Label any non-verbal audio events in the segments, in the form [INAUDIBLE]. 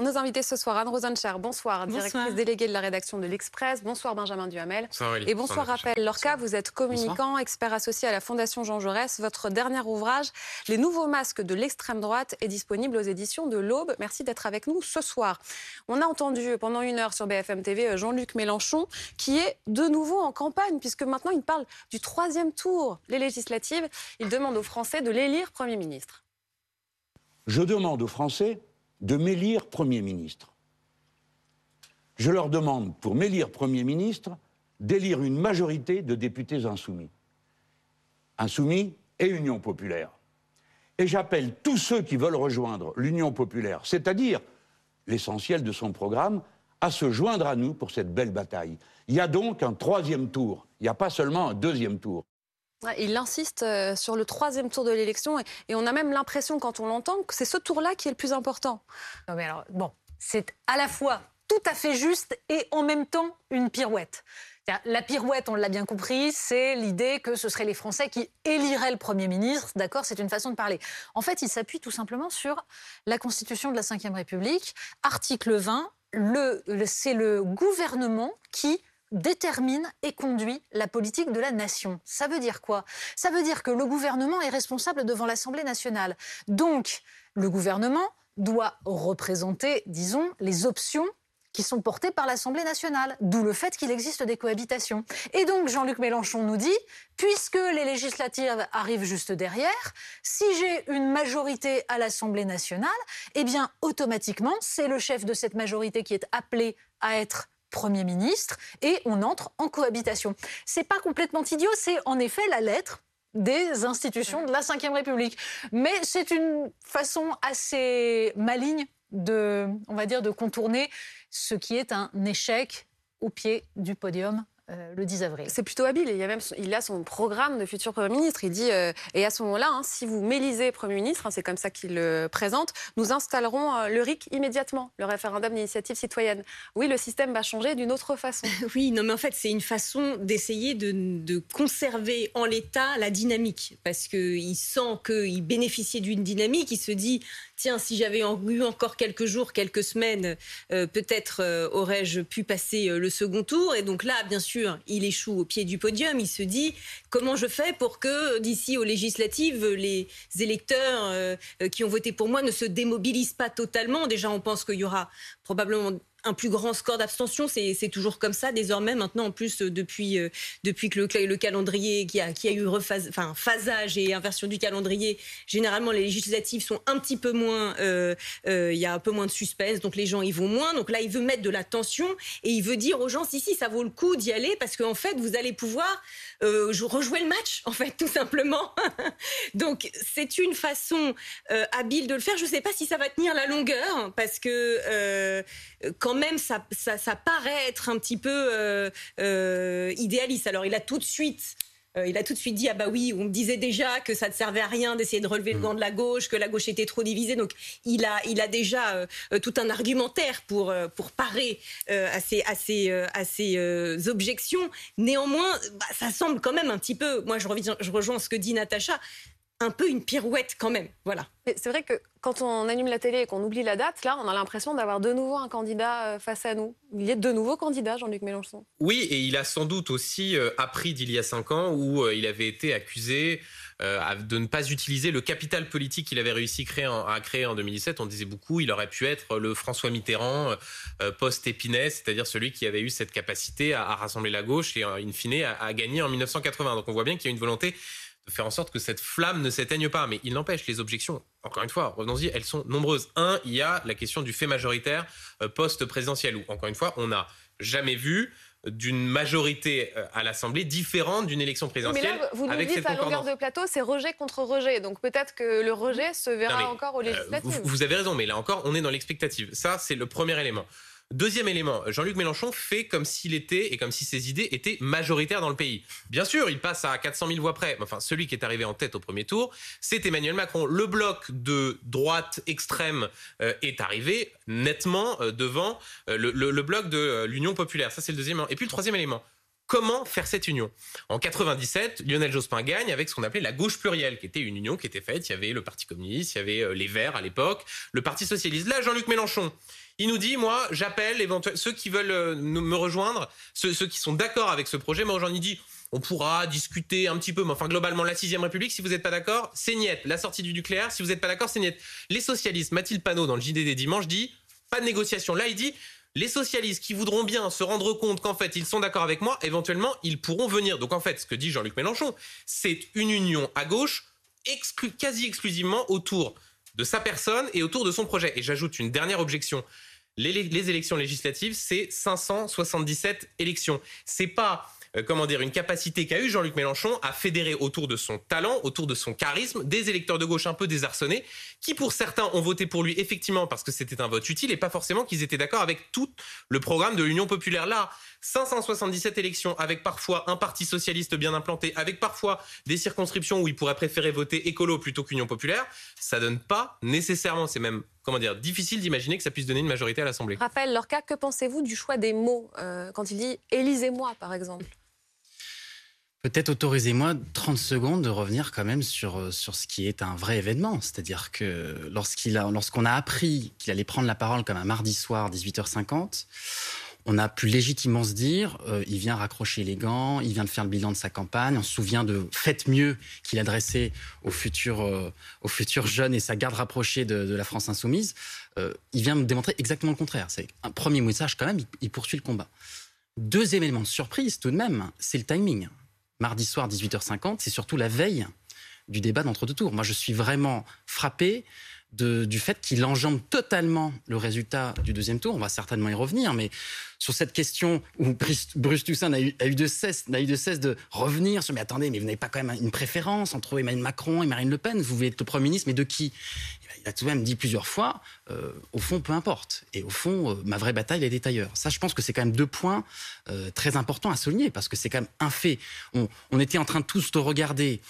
Nos invités ce soir, Anne Rosencher, bonsoir, directrice déléguée de la rédaction de l'Express. Bonsoir Benjamin Duhamel. Bonsoir, Et bonsoir, Raphaël Lorca, vous êtes communicant, expert associé à la Fondation Jean Jaurès. Votre dernier ouvrage, Les nouveaux masques de l'extrême droite, est disponible aux éditions de l'Aube. Merci d'être avec nous ce soir. On a entendu pendant une heure sur BFM TV euh, Jean-Luc Mélenchon, qui est de nouveau en campagne, puisque maintenant il parle du troisième tour, les législatives. Il demande aux Français de l'élire Premier ministre. Je demande aux Français de m'élire Premier ministre. Je leur demande, pour m'élire Premier ministre, d'élire une majorité de députés insoumis. Insoumis et Union populaire. Et j'appelle tous ceux qui veulent rejoindre l'Union populaire, c'est-à-dire l'essentiel de son programme, à se joindre à nous pour cette belle bataille. Il y a donc un troisième tour, il n'y a pas seulement un deuxième tour. Il insiste euh, sur le troisième tour de l'élection et, on a même l'impression, quand on l'entend, que c'est ce tour-là qui est le plus important. Non mais alors, bon, c'est à la fois tout à fait juste et en même temps une pirouette. La pirouette, on l'a bien compris, c'est l'idée que ce seraient les Français qui éliraient le Premier ministre. D'accord C'est une façon de parler. En fait, il s'appuie tout simplement sur la Constitution de la Ve République. Article 20, c'est le gouvernement qui détermine et conduit la politique de la nation. Ça veut dire quoi? Ça veut dire que le gouvernement est responsable devant l'Assemblée nationale. Donc, le gouvernement doit représenter, disons, les options qui sont portées par l'Assemblée nationale, d'où le fait qu'il existe des cohabitations. Et donc Jean-Luc Mélenchon nous dit, puisque les législatives arrivent juste derrière, si j'ai une majorité à l'Assemblée nationale, eh bien automatiquement, c'est le chef de cette majorité qui est appelé à être Premier ministre et on entre en cohabitation. C'est pas complètement idiot, c'est en effet la lettre des institutions de la Ve République. Mais c'est une façon assez maligne de, on va dire, de contourner ce qui est un échec au pied du podium euh, le 10 avril. C'est plutôt habile. Il, y a même, il a son programme de futur Premier ministre. Il dit, euh, et à ce moment-là, hein, si vous m'élisez Premier ministre, hein, c'est comme ça qu'il le présente, nous installerons euh, le RIC immédiatement, le référendum d'initiative citoyenne. Oui, le système va changer d'une autre façon. [LAUGHS] oui, non, mais en fait, c'est une façon d'essayer de, de, conserver en l'état la dynamique. Parce qu'il sent qu'il bénéficiait d'une dynamique. Il se dit, si j'avais eu encore quelques jours, quelques semaines, peut-être aurais-je pu passer le second tour. Et donc là, bien sûr, il échoue au pied du podium. Il se dit comment je fais pour que d'ici aux législatives, les électeurs euh, qui ont voté pour moi ne se démobilisent pas totalement? Déjà, on pense qu'il y aura probablement un plus grand score d'abstention. C'est toujours comme ça désormais. Maintenant, en plus, euh, depuis, euh, depuis que le, le, calendrier qui a, qui a eu rephase, enfin, phasage et inversion du calendrier, généralement, les législatives sont un petit peu moins. Euh, il y a un peu moins de suspense, donc les gens y vont moins. Donc là, il veut mettre de la tension et il veut dire aux gens si, si, ça vaut le coup d'y aller parce qu'en fait, vous allez pouvoir rejouer le match, en fait, tout simplement. [LAUGHS] donc, c'est une façon habile de le faire. Je ne sais pas si ça va tenir la longueur parce que quand même, ça, ça, paraît être un petit peu euh, euh, idéaliste. Alors, il a tout de suite euh, il a tout de suite dit ah bah oui, on me disait déjà que ça ne servait à rien d'essayer de relever le mm. gant de la gauche, que la gauche était trop divisée. Donc il a, il a déjà tout un argumentaire pour pour parer à ces à ces, à ces objections. Néanmoins, bah, ça semble quand même un petit peu. Moi, je reviens, je rejoins ce que dit Natacha un peu une pirouette quand même. Voilà. C'est vrai que quand on allume la télé et qu'on oublie la date, là, on a l'impression d'avoir de nouveau un candidat euh, face à nous. Il y a de nouveaux candidats, Jean-Luc Mélenchon. Oui, et il a sans doute aussi euh, appris d'il y a cinq ans où euh, il avait été accusé de ne pas utiliser le capital politique qu'il avait réussi à créer en 2017. On disait beaucoup, il aurait pu être le François Mitterrand post-Épinay, c'est-à-dire celui qui avait eu cette capacité à, rassembler la gauche et, in fine, à, à gagner en 1980. Donc on voit bien qu'il y a une volonté de faire en sorte que cette flamme ne s'éteigne pas. Mais il n'empêche, les objections, encore une fois, revenons-y, elles sont nombreuses. Un, il y a la question du fait majoritaire euh, post-présidentiel, où, encore une fois, on n'a jamais vu d'une majorité euh, à l'Assemblée différente d'une élection présidentielle. Mais là, vous nous dites à longueur de plateau, c'est rejet contre rejet. Donc peut-être que le rejet se verra encore aux euh, législatives. vous, avez raison, mais là encore, on est dans l'expectative. Ça, c'est le premier élément. Deuxième élément, Jean-Luc Mélenchon fait comme s'il était et comme si ses idées étaient majoritaires dans le pays. Bien sûr, il passe à 400 000 voix près. Enfin, celui qui est arrivé en tête au premier tour, c'est Emmanuel Macron. Le bloc de droite extrême euh, est arrivé nettement euh, devant euh, le, bloc de l'Union populaire. Ça, c'est le deuxième. Et puis le troisième élément. Comment faire cette union. En 97, Lionel Jospin gagne avec ce qu'on appelait la gauche plurielle, qui était une union qui était faite. Il y avait le Parti communiste, il y avait euh, les Verts à l'époque, le Parti socialiste. Là, Jean-Luc Mélenchon, il nous dit, moi, j'appelle ceux qui veulent euh, me rejoindre, ceux, qui sont d'accord avec ce projet. Moi, j'en ai dit, on pourra discuter un petit peu, mais enfin, globalement, la sixième République, si vous n'êtes pas d'accord, c'est niette. La sortie du nucléaire, si vous n'êtes pas d'accord, c'est niette. Les socialistes, Mathilde Panot, dans le JD des dimanches, dit, pas de négociation. Là, il dit, les socialistes qui voudront bien se rendre compte qu'en fait ils sont d'accord avec moi, éventuellement ils pourront venir. Donc en fait, ce que dit Jean-Luc Mélenchon, c'est une union à gauche quasi exclusivement autour de sa personne et autour de son projet. Et j'ajoute une dernière objection. Les, les élections législatives, c'est 577 élections. C'est pas euh, comment dire, une capacité qu'a eu Jean-Luc Mélenchon à fédérer autour de son talent, autour de son charisme, des électeurs de gauche un peu désarçonnés, qui pour certains ont voté pour lui effectivement parce que c'était un vote utile et pas forcément qu'ils étaient d'accord avec tout le programme de l'Union populaire. Là, 577 élections avec parfois un parti socialiste bien implanté, avec parfois des circonscriptions où il pourrait préférer voter écolo plutôt qu'Union populaire, ça donne pas nécessairement, c'est même comment dire, difficile d'imaginer que ça puisse donner une majorité à l'Assemblée. Raphaël Lorca, que pensez-vous du choix des mots euh, quand il dit élisez-moi par exemple Peut-être autorisez-moi 30 secondes de revenir quand même sur, euh, sur ce qui est un vrai événement. C'est-à-dire que a, lorsqu'on a appris qu'il allait prendre la parole comme un mardi soir, 18h50, on a pu légitimement se dire, euh, il vient raccrocher les gants, il vient de faire le bilan de sa campagne, on se souvient de Faites mieux qu'il adressait aux futurs, euh, aux futurs jeunes et sa garde rapprochée de, la France insoumise. il vient me démontrer exactement le contraire. C'est un premier message quand même, il poursuit le combat. Deuxième élément de surprise tout de même, c'est le timing mardi soir 18h50, c'est surtout la veille du débat d'entre-deux tours. Moi, je suis vraiment frappé du fait qu'il enjambe totalement le résultat du deuxième tour. On va certainement y revenir, mais sur cette question où Bruce Toussaint a eu, de cesse, eu de cesse de revenir sur mais attendez, mais vous n'avez pas quand même une préférence entre Emmanuel Macron et Marine Le Pen? Vous voulez être le Premier ministre, mais de qui? Il a tout de même dit plusieurs fois, euh, au fond, peu importe. Et au fond, euh, ma vraie bataille, elle est ailleurs. Ça, je pense que c'est quand même deux points euh, très importants à souligner, parce que c'est quand même un fait. On, était en train de tous de regarder.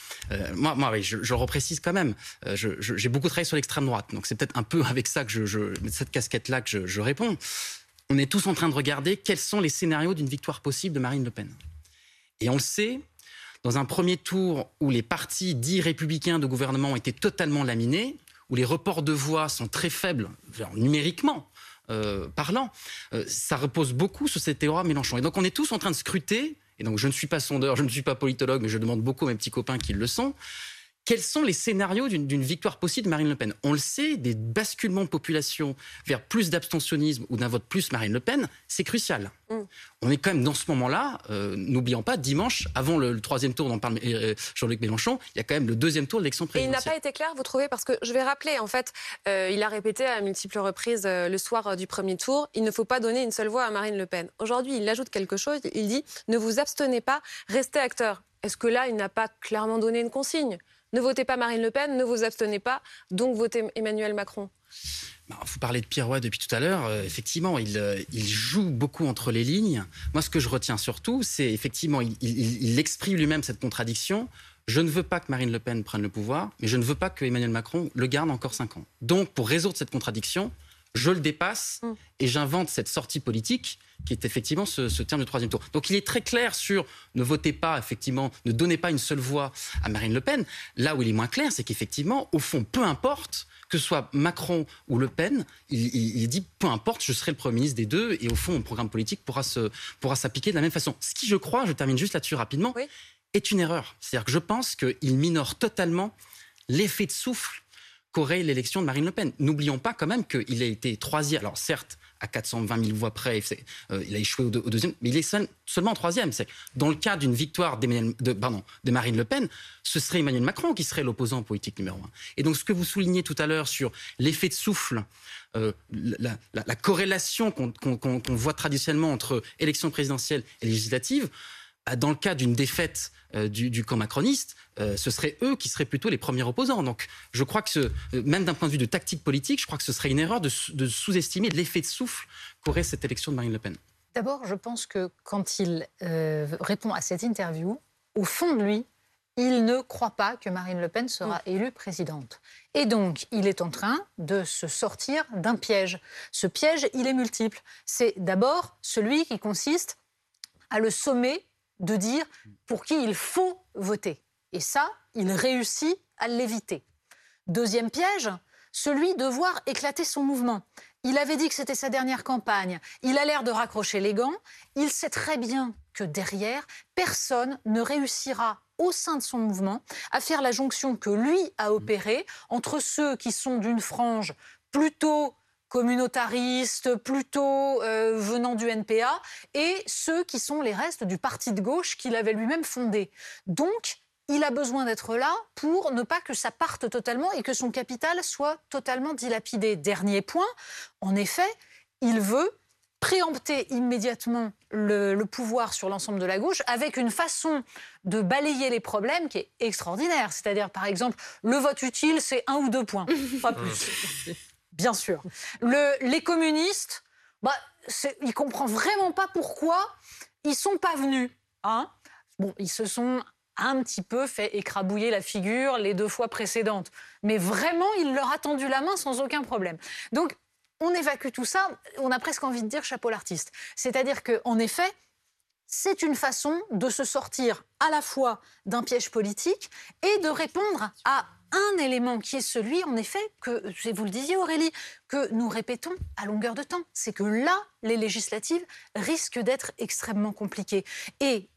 moi, oui, je, je, reprécise quand même. J'ai beaucoup travaillé sur l'extrême droite, donc c'est peut-être un peu avec ça que je, cette casquette-là que je réponds. On est tous en train de regarder quels sont les scénarios d'une victoire possible de Marine Le Pen. Et on le sait, dans un premier tour où les partis dits républicains de gouvernement ont été totalement laminés, où les reports de voix sont très faibles, numériquement euh, parlant, euh, ça repose beaucoup sur cette théorie Mélenchon. Et donc on est tous en train de scruter, et donc je ne suis pas sondeur, je ne suis pas politologue, mais je demande beaucoup à mes petits copains qui le sont, quels sont les scénarios d'une victoire possible de Marine Le Pen? On le sait, des basculements de population vers plus d'abstentionnisme ou d'un vote plus Marine Le Pen, c'est crucial. Mm. On est quand même dans ce moment-là, euh, n'oublions pas, dimanche, avant le, troisième tour dont parle euh, Jean-Luc Mélenchon, il y a quand même le deuxième tour de l'élection présidentielle. Et il n'a pas été clair, vous trouvez? Parce que je vais rappeler, en fait, euh, il a répété à multiples reprises le soir du premier tour, il ne faut pas donner une seule voix à Marine Le Pen. Aujourd'hui, il ajoute quelque chose, il dit, ne vous abstenez pas, restez acteur. Est-ce que là, il n'a pas clairement donné une consigne? Ne votez pas Marine Le Pen, ne vous abstenez pas, donc votez Emmanuel Macron. Bah, vous parlez de Pierre depuis tout à l'heure. Euh, effectivement, euh, il, joue beaucoup entre les lignes. Moi, ce que je retiens surtout, c'est effectivement, il, exprime lui-même cette contradiction. Je ne veux pas que Marine Le Pen prenne le pouvoir, mais je ne veux pas que Emmanuel Macron le garde encore cinq ans. Donc, pour résoudre cette contradiction, je le dépasse mm. et j'invente cette sortie politique qui est effectivement ce, terme de troisième tour. Donc il est très clair sur ne votez pas, effectivement, ne donnez pas une seule voix à Marine Le Pen. Là où il est moins clair, c'est qu'effectivement, au fond, peu importe que ce soit Macron ou Le Pen, il, dit peu importe, je serai le Premier ministre des deux, et au fond, mon programme politique pourra, se, pourra s'appliquer de la même façon. Ce qui, je crois, je termine juste là-dessus rapidement, est une erreur. C'est-à-dire que je pense qu'il minore totalement l'effet de souffle qu'aurait l'élection de Marine Le Pen. N'oublions pas quand même qu'il a été troisième. Alors certes, à 420 000 voix près, euh, il a échoué au, deuxième, mais il est seulement en troisième. C'est dans le cas d'une victoire de, pardon, de Marine Le Pen, ce serait Emmanuel Macron qui serait l'opposant politique numéro un. Et donc ce que vous soulignez tout à l'heure sur l'effet de souffle, euh, la, corrélation qu'on voit traditionnellement entre élection présidentielle et législative, dans le cas d'une défaite euh, du, camp macroniste, euh, ce seraient eux qui seraient plutôt les premiers opposants. Donc je crois que, ce, euh, même d'un point de vue de tactique politique, je crois que ce serait une erreur de, sous-estimer l'effet de souffle qu'aurait cette élection de Marine Le Pen. D'abord, je pense que quand il répond à cette interview, au fond de lui, il ne croit pas que Marine Le Pen sera mm. élue présidente. Et donc, il est en train de se sortir d'un piège. Ce piège, il est multiple. C'est d'abord celui qui consiste à le sommer de dire pour qui il faut voter. Et ça, il réussit à l'éviter. Deuxième piège, celui de voir éclater son mouvement. Il avait dit que c'était sa dernière campagne. Il a l'air de raccrocher les gants. Il sait très bien que derrière, personne ne réussira au sein de son mouvement à faire la jonction que lui a opérée entre ceux qui sont d'une frange plutôt communautariste, plutôt euh, venant du NPA, et ceux qui sont les restes du parti de gauche qu'il avait lui-même fondé. Donc, il a besoin d'être là pour ne pas que ça parte totalement et que son capital soit totalement dilapidé. Dernier point, en effet, il veut préempter immédiatement le, pouvoir sur l'ensemble de la gauche avec une façon de balayer les problèmes qui est extraordinaire. C'est-à-dire, par exemple, le vote utile, c'est un ou deux points, pas plus. [LAUGHS] Bien sûr. les communistes, bah, ils comprennent vraiment pas pourquoi ils sont pas venus. Hein bon, ils se sont un petit peu fait écrabouiller la figure les deux fois précédentes. Mais vraiment, il leur a tendu la main sans aucun problème. Donc, on évacue tout ça, on a presque envie de dire chapeau l'artiste. C'est-à-dire qu'en effet, c'est une façon de se sortir à la fois d'un piège politique et de répondre à un élément qui est celui, en effet, que, vous le disiez Aurélie, que nous répétons à longueur de temps. C'est que là, les législatives risquent d'être extrêmement compliquées. Et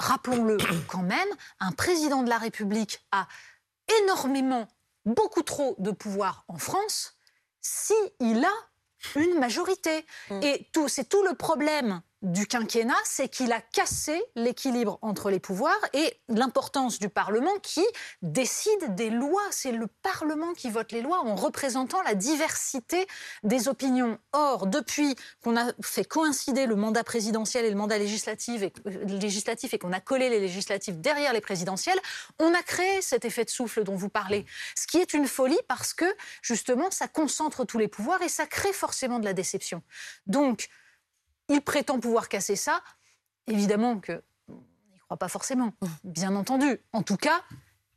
rappelons-le [COUGHS] quand même, un président de la République a énormément, beaucoup trop de pouvoir en France s'il a une majorité. Mm. Et c'est tout le problème du quinquennat, c'est qu'il a cassé l'équilibre entre les pouvoirs et l'importance du Parlement qui décide des lois. C'est le Parlement qui vote les lois en représentant la diversité des opinions. Or, depuis qu'on a fait coïncider le mandat présidentiel et le mandat législatif et, euh, qu'on a collé les législatives derrière les présidentielles, on a créé cet effet de souffle dont vous parlez. Ce qui est une folie parce que, justement, ça concentre tous les pouvoirs et ça crée forcément de la déception. Donc, il prétend pouvoir casser ça. Évidemment que n'y croit pas forcément, bien entendu. En tout cas,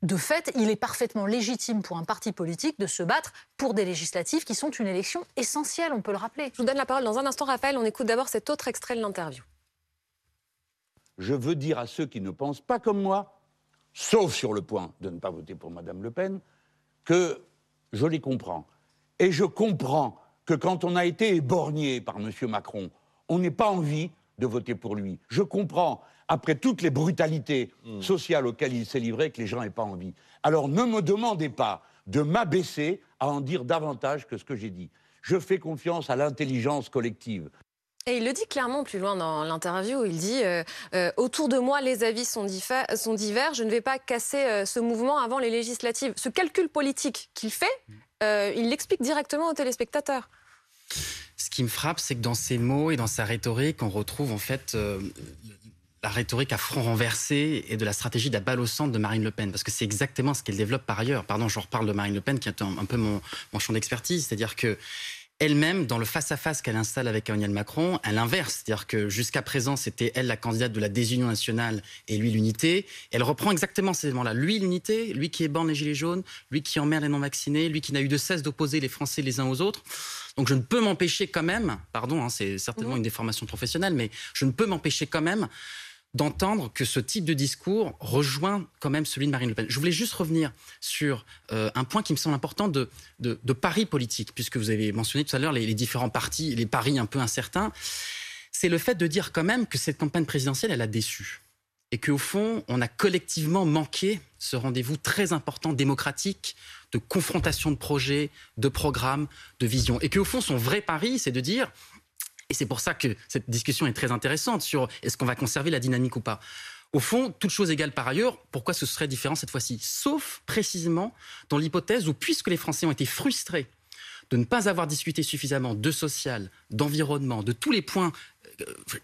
de fait, il est parfaitement légitime pour un parti politique de se battre pour des législatives qui sont une élection essentielle, on peut le rappeler. Je vous donne la parole dans un instant, Raphaël. On écoute d'abord cet autre extrait de l'interview. Je veux dire à ceux qui ne pensent pas comme moi, sauf sur le point de ne pas voter pour Mme Le Pen, que je les comprends. Et je comprends que quand on a été éborgné par M. Macron, on n'est pas envie de voter pour lui. Je comprends, après toutes les brutalités hmm. sociales auxquelles il s'est livré, que les gens n'aient pas envie. Alors ne me demandez pas de m'abaisser à en dire davantage que ce que j'ai dit. Je fais confiance à l'intelligence collective. Et il le dit clairement plus loin dans l'interview. Il dit euh, euh, Autour de moi, les avis sont, sont, divers. Je ne vais pas casser euh, ce mouvement avant les législatives. Ce calcul politique qu'il fait, il l'explique directement aux téléspectateurs ce qui me frappe, c'est que dans ses mots et dans sa rhétorique, on retrouve en fait euh, la rhétorique à front renversé et de la stratégie de la balle au centre de Marine Le Pen, parce que c'est exactement ce qu'elle développe par ailleurs. Pardon, je reparle de Marine Le Pen, qui est un, peu mon, champ d'expertise, c'est-à-dire que elle-même, dans le face-à-face qu'elle installe avec Emmanuel Macron, elle inverse. C'est-à-dire que jusqu'à présent, c'était elle la candidate de la désunion nationale et lui l'unité. Elle reprend exactement ces éléments-là. Lui l'unité, lui qui ébande les gilets jaunes, lui qui emmerde les non-vaccinés, lui qui n'a eu de cesse d'opposer les Français les uns aux autres. Donc je ne peux m'empêcher quand même, pardon, hein, c'est certainement une déformation professionnelle, mais je ne peux m'empêcher quand même d'entendre que ce type de discours rejoint quand même celui de Marine Le Pen. Je voulais juste revenir sur euh, un point qui me semble important de, de, paris politique, puisque vous avez mentionné tout à l'heure les, les, différents partis, les paris un peu incertains. C'est le fait de dire quand même que cette campagne présidentielle, elle a déçu. Et qu'au fond, on a collectivement manqué ce rendez-vous très important démocratique de confrontation de projets, de programmes, de visions. Et qu'au fond, son vrai pari, c'est de dire et c'est pour ça que cette discussion est très intéressante sur est-ce qu'on va conserver la dynamique ou pas. Au fond, toute chose égale par ailleurs, pourquoi ce serait différent cette fois-ci? Sauf précisément dans l'hypothèse où, puisque les Français ont été frustrés de ne pas avoir discuté suffisamment de social, d'environnement, de tous les points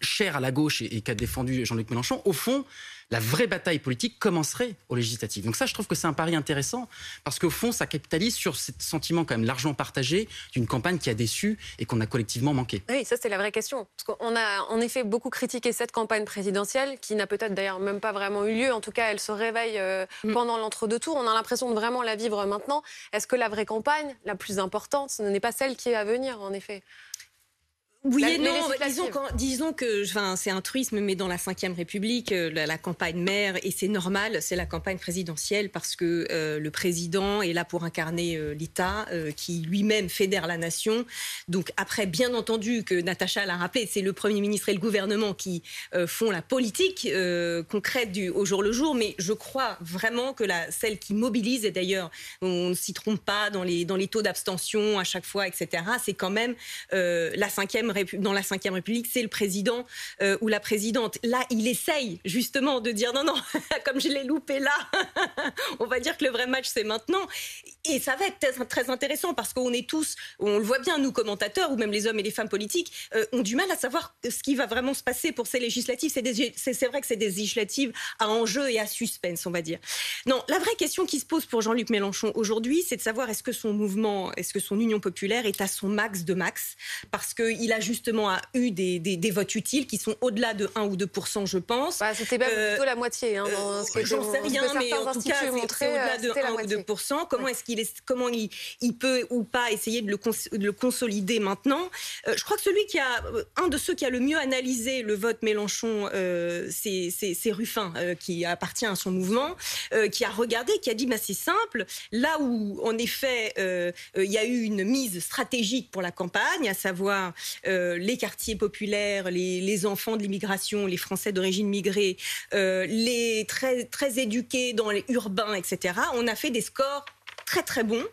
chers à la gauche et, et qu'a défendu Jean-Luc Mélenchon, au fond, la vraie bataille politique commencerait aux législatives. Donc ça, je trouve que c'est un pari intéressant parce qu'au fond, ça capitalise sur ce sentiment quand même largement partagé d'une campagne qui a déçu et qu'on a collectivement manqué. Oui, ça c'est la vraie question. Parce qu'on a en effet beaucoup critiqué cette campagne présidentielle qui n'a peut-être d'ailleurs même pas vraiment eu lieu. En tout cas, elle se réveille euh, mm. pendant l'entre-deux tours. On a l'impression de vraiment la vivre maintenant. Est-ce que la vraie campagne, la plus importante, ce n'est pas celle qui est à venir en effet? Oui et non, disons, disons que c'est un truisme, mais dans la Ve République, euh, la, campagne maire, et c'est normal, c'est la campagne présidentielle parce que euh, le président est là pour incarner euh, l'État qui lui-même fédère la nation. Donc après, bien entendu que Natacha l'a rappelé, c'est le Premier ministre et le gouvernement qui font la politique concrète du, au jour le jour, mais je crois vraiment que la, celle qui mobilise, et d'ailleurs on ne s'y trompe pas dans les, dans les taux d'abstention à chaque fois, etc., c'est quand même la cinquième dans la Ve République, c'est le président euh, ou la présidente. Là, il essaye justement de dire non, non, [LAUGHS] comme je l'ai loupé là, [LAUGHS] on va dire que le vrai match, c'est maintenant. Et ça va être très intéressant parce qu'on est tous, on le voit bien, nous commentateurs, ou même les hommes et les femmes politiques, euh, ont du mal à savoir ce qui va vraiment se passer pour ces législatives. C'est vrai que c'est des législatives à enjeu et à suspense, on va dire. Non, la vraie question qui se pose pour Jean-Luc Mélenchon aujourd'hui, c'est de savoir est-ce que son mouvement, est-ce que son Union populaire est à son max de max Parce qu'il a justement a eu des, des, votes utiles qui sont au-delà de 1 ou 2 je pense. Bah, C'était même euh, plutôt la moitié. Hein, euh, J'en sais rien, mais en tout cas, c'est au-delà de 1 ou 2 Comment est-ce qu'il est, comment il, il, peut ou pas essayer de le, le consolider maintenant? Euh, Je crois que celui qui a, un de ceux qui a le mieux analysé le vote Mélenchon, c'est Ruffin, qui appartient à son mouvement, qui a regardé, qui a dit, bah, c'est simple, là où en effet il y a eu une mise stratégique pour la campagne, à savoir euh, les quartiers populaires, les, enfants de l'immigration, les Français d'origine migrée, euh, les très, très éduqués dans les urbains, etc., on a fait des scores très très bons.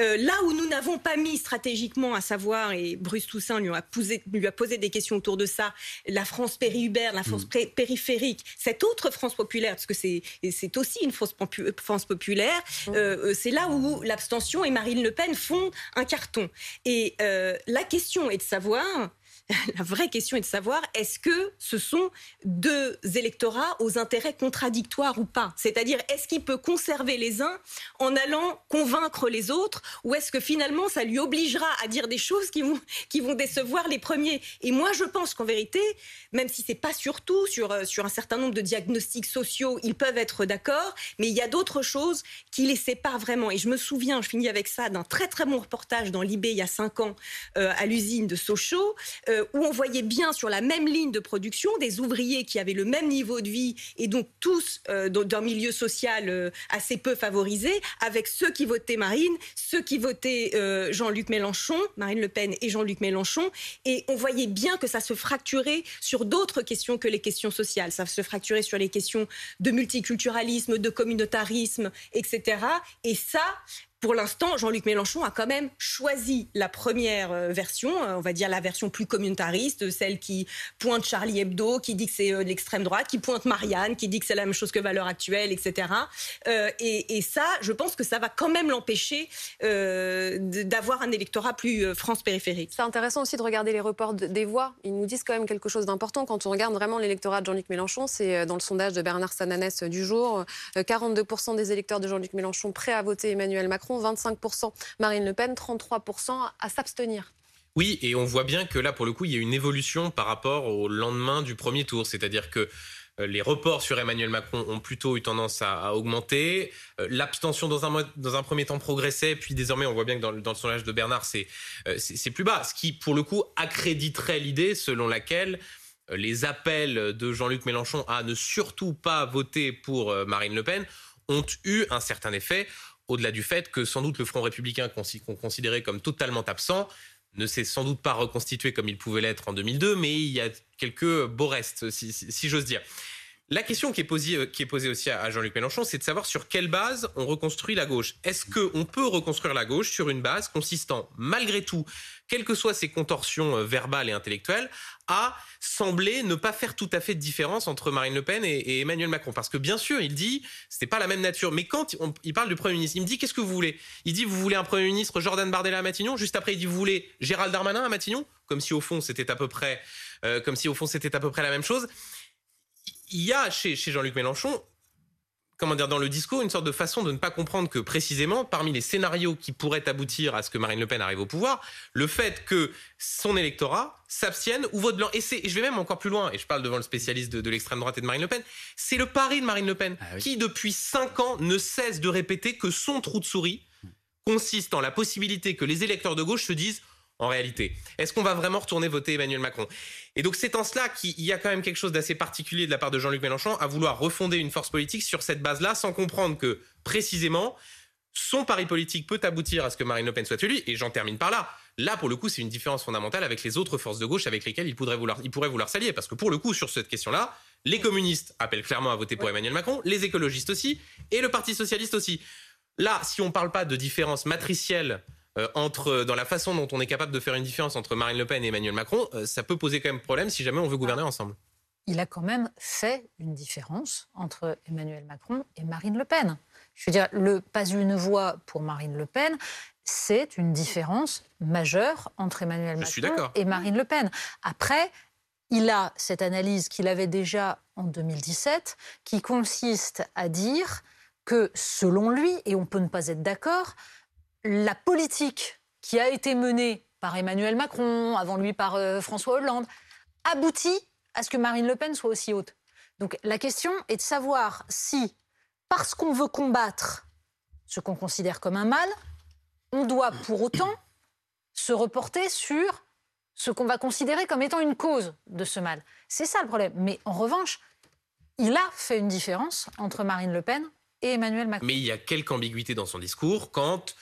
Euh, là où nous n'avons pas mis stratégiquement, à savoir, et Bruce Toussaint lui a, posé, lui a posé des questions autour de ça, la France périurbaine, la France mm. périphérique, cette autre France populaire, parce que c'est aussi une France, France populaire, mm. c'est là où l'abstention et Marine Le Pen font un carton. Et la question est de savoir [LAUGHS] la vraie question est de savoir est-ce que ce sont deux électorats aux intérêts contradictoires ou pas? C'est-à-dire, est-ce qu'il peut conserver les uns en allant convaincre les autres ou est-ce que finalement ça lui obligera à dire des choses qui vont, qui vont décevoir les premiers? Et moi, je pense qu'en vérité, même si c'est pas surtout sur, euh, sur un certain nombre de diagnostics sociaux, ils peuvent être d'accord, mais il y a d'autres choses qui les séparent vraiment. Et je me souviens, je finis avec ça, d'un très très bon reportage dans l'IB il y a cinq ans euh, à l'usine de Sochaux. Euh, euh, où on voyait bien sur la même ligne de production des ouvriers qui avaient le même niveau de vie et donc tous euh, d'un milieu social euh, assez peu favorisé, avec ceux qui votaient Marine, ceux qui votaient Jean-Luc Mélenchon, Marine Le Pen et Jean-Luc Mélenchon, et on voyait bien que ça se fracturait sur d'autres questions que les questions sociales. Ça se fracturait sur les questions de multiculturalisme, de communautarisme, etc. Et ça, pour l'instant, Jean-Luc Mélenchon a quand même choisi la première euh, version, euh, on va dire la version plus communautariste, celle qui pointe Charlie Hebdo, qui dit que c'est euh, l'extrême droite, qui pointe Marianne, qui dit que c'est la même chose que Valeurs Actuelles, etc. et, ça, je pense que ça va quand même l'empêcher d'avoir un électorat plus France périphérique. C'est intéressant aussi de regarder les reports des voix. Ils nous disent quand même quelque chose d'important. Quand on regarde vraiment l'électorat de Jean-Luc Mélenchon, c'est dans le sondage de Bernard Sananès du jour, 42% des électeurs de Jean-Luc Mélenchon prêts à voter Emmanuel Macron 25% Marine Le Pen, 33% à s'abstenir. Oui, et on voit bien que là, pour le coup, il y a une évolution par rapport au lendemain du premier tour. C'est-à-dire que euh, les reports sur Emmanuel Macron ont plutôt eu tendance à, augmenter. Euh, l'abstention, dans un, premier temps, progressait. Puis désormais, on voit bien que dans, dans le sondage de Bernard, euh, c'est plus bas. Ce qui, pour le coup, accréditerait l'idée selon laquelle les appels de Jean-Luc Mélenchon à ne surtout pas voter pour Marine Le Pen ont eu un certain effet au-delà du fait que sans doute le Front républicain qu'on considérait comme totalement absent ne s'est sans doute pas reconstitué comme il pouvait l'être en 2002, mais il y a quelques beaux restes, si j'ose dire. La question qui est posée, euh, qui est posée aussi à Jean-Luc Mélenchon, c'est de savoir sur quelle base on reconstruit la gauche. Est-ce qu'on peut reconstruire la gauche sur une base consistant, malgré tout, quelles que soient ses contorsions euh, verbales et intellectuelles, à sembler ne pas faire tout à fait de différence entre Marine Le Pen et, Emmanuel Macron? Parce que bien sûr, il dit, c'était pas la même nature. Mais quand il parle du Premier ministre, il me dit, qu'est-ce que vous voulez? Il dit, vous voulez un Premier ministre Jordan Bardella à Matignon? Juste après, il dit, vous voulez Gérald Darmanin à Matignon? Comme si au fond, c'était à peu près, euh, comme si au fond, c'était à peu près la même chose il y a chez, Jean-Luc Mélenchon comment dire, dans le discours, une sorte de façon de ne pas comprendre que précisément, parmi les scénarios qui pourraient aboutir à ce que Marine Le Pen arrive au pouvoir, le fait que son électorat s'abstienne ou vote blanc. Et, je vais même encore plus loin, et je parle devant le spécialiste de, l'extrême droite et de Marine Le Pen, c'est le pari de Marine Le Pen, ah qui depuis cinq ans ne cesse de répéter que son trou de souris consiste en la possibilité que les électeurs de gauche se disent en réalité Est-ce qu'on va vraiment retourner voter Emmanuel Macron? Et donc c'est en cela qu'il y a quand même quelque chose d'assez particulier de la part de Jean-Luc Mélenchon à vouloir refonder une force politique sur cette base-là sans comprendre que précisément son pari politique peut aboutir à ce que Marine Le Pen soit élue. Et j'en termine par là. Là, pour le coup, c'est une différence fondamentale avec les autres forces de gauche avec lesquelles il pourrait vouloir, il pourrait vouloir s'allier. Parce que pour le coup, sur cette question-là, les communistes appellent clairement à voter pour Emmanuel Macron, les écologistes aussi, et le Parti socialiste aussi. Là, si on ne parle pas de différence matricielle euh, entre, dans la façon dont on est capable de faire une différence entre Marine Le Pen et Emmanuel Macron, euh, ça peut poser quand même problème si jamais on veut gouverner ensemble. Il a quand même fait une différence entre Emmanuel Macron et Marine Le Pen. Je veux dire, le pas une voix pour Marine Le Pen, c'est une différence majeure entre Emmanuel Macron et Marine Le Pen. Après, il a cette analyse qu'il avait déjà en 2017, qui consiste à dire que, selon lui, et on peut ne pas être d'accord, la politique qui a été menée par Emmanuel Macron, avant lui par euh, François Hollande, aboutit à ce que Marine Le Pen soit aussi haute. Donc la question est de savoir si, parce qu'on veut combattre ce qu'on considère comme un mal, on doit pour autant se reporter sur ce qu'on va considérer comme étant une cause de ce mal. C'est ça le problème. Mais en revanche, il a fait une différence entre Marine Le Pen et Emmanuel Macron. Mais il y a quelque ambiguïté dans son discours quand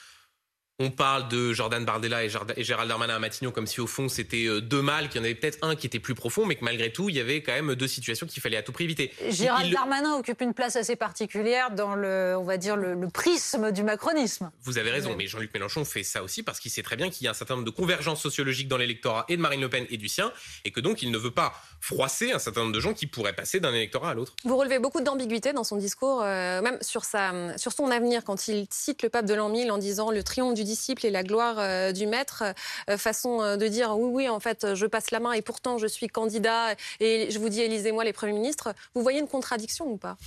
on parle de Jordan Bardella et Gérald Darmanin à Matignon comme si au fond c'était euh, deux mâles, qu'il y en avait peut-être un qui était plus profond, mais que malgré tout il y avait quand même deux situations qu'il fallait à tout prix éviter. Gérald Darmanin occupe une place assez particulière dans le, on va dire le, prisme du macronisme. Vous avez raison, mais Jean-Luc Mélenchon fait ça aussi parce qu'il sait très bien qu'il y a un certain nombre de convergences sociologiques dans l'électorat et de Marine Le Pen et du sien, et que donc il ne veut pas froisser un certain nombre de gens qui pourraient passer d'un électorat à l'autre. Vous relevez beaucoup d'ambiguïté dans son discours, euh, même sur, sa, sur son avenir, quand il cite le pape de l'an 1000 en disant le triomphe du disciple et la gloire euh, du maître, euh, façon de dire oui, oui, en fait, je passe la main et pourtant je suis candidat et je vous dis, élisez-moi les premiers ministres. Vous voyez une contradiction ou pas?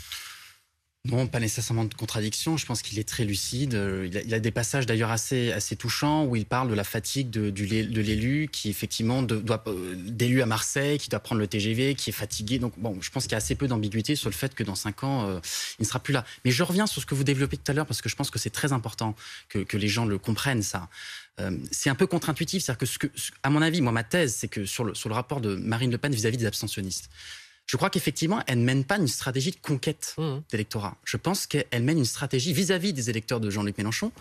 Non, pas nécessairement de contradiction. Je pense qu'il est très lucide. Euh, il a, des passages d'ailleurs assez, assez touchants où il parle de la fatigue de, de l'élu qui effectivement doit euh, d'élu à Marseille, qui doit prendre le TGV, qui est fatigué. Donc bon, je pense qu'il y a assez peu d'ambiguïté sur le fait que dans cinq ans, euh, il ne sera plus là. Mais je reviens sur ce que vous développez tout à l'heure parce que je pense que c'est très important que, que, les gens le comprennent ça. c'est un peu contre-intuitif, c'est-à-dire que, ce que, à mon avis, moi ma thèse, c'est que sur le, sur le rapport de Marine Le Pen vis à -vis des abstentionnistes je crois qu'effectivement, elle ne mène pas une stratégie de conquête mmh. d'électorat. Je pense qu'elle mène une stratégie vis-à-vis des électeurs de Jean-Luc Mélenchon,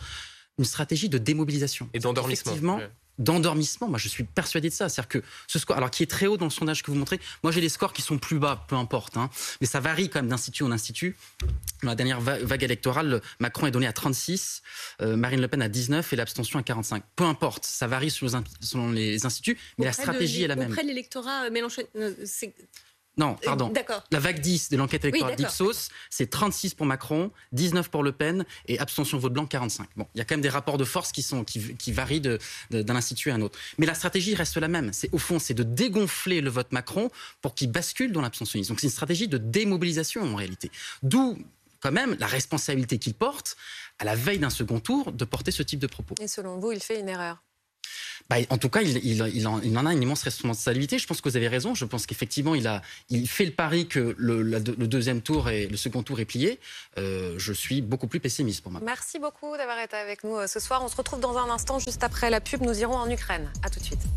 une stratégie de démobilisation. Et d'endormissement. Effectivement, d'endormissement. Moi, je suis persuadé de ça. C'est-à-dire que ce score, alors qui est très haut dans le sondage que vous montrez, moi j'ai des scores qui sont plus bas, peu importe, hein. mais ça varie quand même d'institut en institut. Dans la dernière vague électorale, Macron est donné à 36, euh, Marine Le Pen à 19 et l'abstention à 45. Peu importe, ça varie selon les, instituts, mais la stratégie est la même. Auprès de l'électorat euh, Mélenchon, euh, non, euh, pardon. La vague 10 de l'enquête électorale d'Ipsos, c'est 36 pour Macron, 19 pour Le Pen et abstention vote blanc 45. Bon, il y a quand même des rapports de force qui, sont, qui, varient d'un institut à un autre. Mais la stratégie reste la même. C'est Au fond, c'est de dégonfler le vote Macron pour qu'il bascule dans l'abstentionnisme. Donc c'est une stratégie de démobilisation en réalité. D'où quand même la responsabilité qu'il porte à la veille d'un second tour de porter ce type de propos. Et selon vous, il fait une erreur? Bah, en tout cas, il, en, a une immense responsabilité. Je pense que vous avez raison. Je pense qu'effectivement, il, fait le pari que le, deuxième tour et le second tour est plié. Euh, je suis beaucoup plus pessimiste pour moi. Merci beaucoup d'avoir été avec nous euh, ce soir. On se retrouve dans un instant, juste après la pub. Nous irons en Ukraine. À tout de suite.